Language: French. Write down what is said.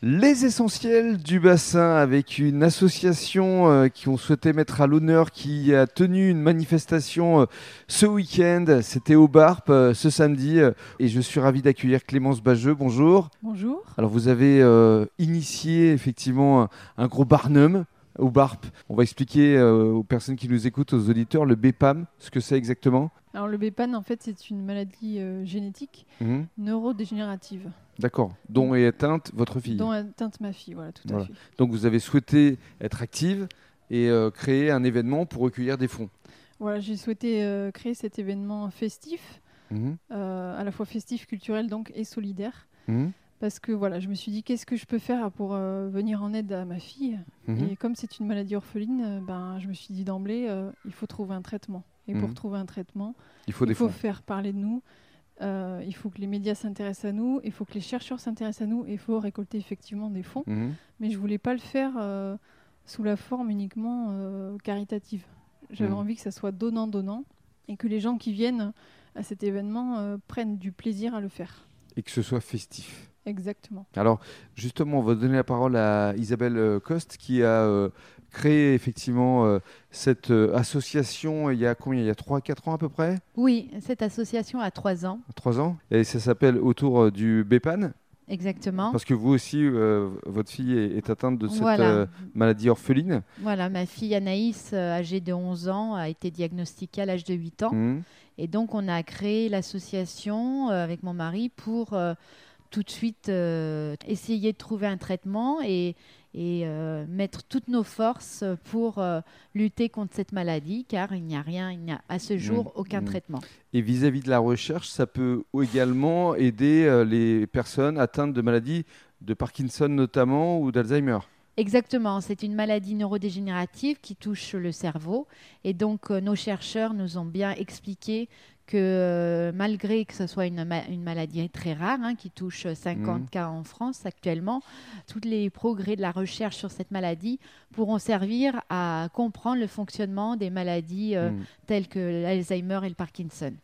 Les essentiels du bassin avec une association euh, qui ont souhaité mettre à l'honneur, qui a tenu une manifestation euh, ce week-end. C'était au BARP euh, ce samedi et je suis ravi d'accueillir Clémence Bageux. Bonjour. Bonjour. Alors vous avez initié effectivement un, un gros barnum au BARP. On va expliquer aux personnes qui nous écoutent, aux auditeurs, le BEPAM, ce que c'est exactement. Alors le BEPAM, en fait, c'est une maladie génétique Mhm. neurodégénérative. D'accord. Dont est atteinte votre fille. Dont est atteinte ma fille, voilà, tout Voilà. à fait. Donc vous avez souhaité être active et euh, créer un événement pour recueillir des fonds. Voilà, j'ai souhaité euh, créer cet événement festif, Mhm. euh, à la fois festif, culturel donc et solidaire. Mhm. Parce que voilà, je me suis dit qu'est-ce que je peux faire pour euh, venir en aide à ma fille? Et comme c'est une maladie orpheline, euh, ben, je me suis dit d'emblée, euh, il faut trouver un traitement. Et pour Mhm. trouver un traitement, Il faut il faire parler de nous. euh, il faut que les médias s'intéressent à nous, il faut que les chercheurs s'intéressent à nous, et il faut récolter effectivement des fonds. Mhm. mais je voulais pas le faire euh, sous la forme uniquement euh, caritative. J'avais Mhm. envie que ça soit donnant-donnant et que les gens qui viennent à cet événement prennent du plaisir à le faire. Et que ce soit festif. Exactement. Alors justement, on va donner la parole à Isabelle euh, Coste qui a euh, créé effectivement euh, cette euh, association il y a combien? Il y a 3-4 ans à peu près? Oui, cette association a trois ans, 3 ans Et ça s'appelle autour du BEPAN exactement. Parce que vous aussi, euh, votre fille est, est atteinte de cette Voilà. euh, maladie orpheline. Voilà, ma fille Anaïs, âgée de 11 ans, a été diagnostiquée à l'âge de 8 ans. Mhm. Et donc, on a créé l'association euh, avec mon mari pour tout de suite euh, essayer de trouver un traitement et, et, euh, mettre toutes nos forces pour euh, lutter contre cette maladie, car il n'y a rien, il n'y a à ce jour Mm, aucun mm. traitement. Et vis-à-vis de la recherche, ça peut également aider les personnes atteintes de maladies de Parkinson notamment ou d'Alzheimer. Exactement, c'est une maladie neurodégénérative qui touche le cerveau. Et donc, euh, nos chercheurs nous ont bien expliqué que euh, malgré que ce soit une, ma- une maladie très rare, hein, qui touche 50 Mhm. cas en France actuellement, tous les progrès de la recherche sur cette maladie pourront servir à comprendre le fonctionnement des maladies euh, Mhm. telles que l'Alzheimer et le Parkinson.